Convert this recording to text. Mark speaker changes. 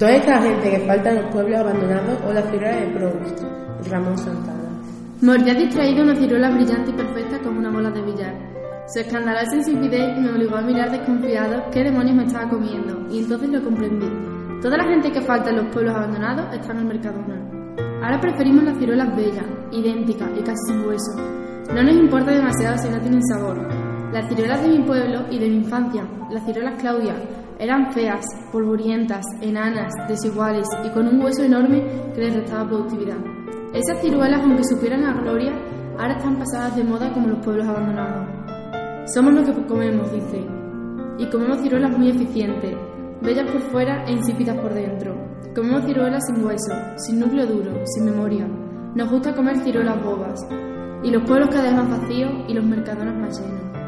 Speaker 1: Toda esta gente que falta en los pueblos abandonados o la ciruela de Proust, Ramón Santana.
Speaker 2: Mordí distraído una ciruela brillante y perfecta como una bola de billar. Su escandalosa insipidez me obligó a mirar desconfiado qué demonios me estaba comiendo, y entonces lo comprendí. Toda la gente que falta en los pueblos abandonados está en el Mercadona. Ahora preferimos las ciruelas bellas, idénticas y casi sin hueso. No nos importa demasiado si no tienen sabor. Las ciruelas de mi pueblo y de mi infancia, las ciruelas Claudia, eran feas, polvorientas, enanas, desiguales y con un hueso enorme que les restaba productividad. Esas ciruelas, aunque supieran a gloria, ahora están pasadas de moda como los pueblos abandonados. Somos lo que comemos, dice, y comemos ciruelas muy eficientes, bellas por fuera e insípidas por dentro. Comemos ciruelas sin hueso, sin núcleo duro, sin memoria. Nos gusta comer ciruelas bobas, y los pueblos cada vez más vacíos y los mercadones más llenos.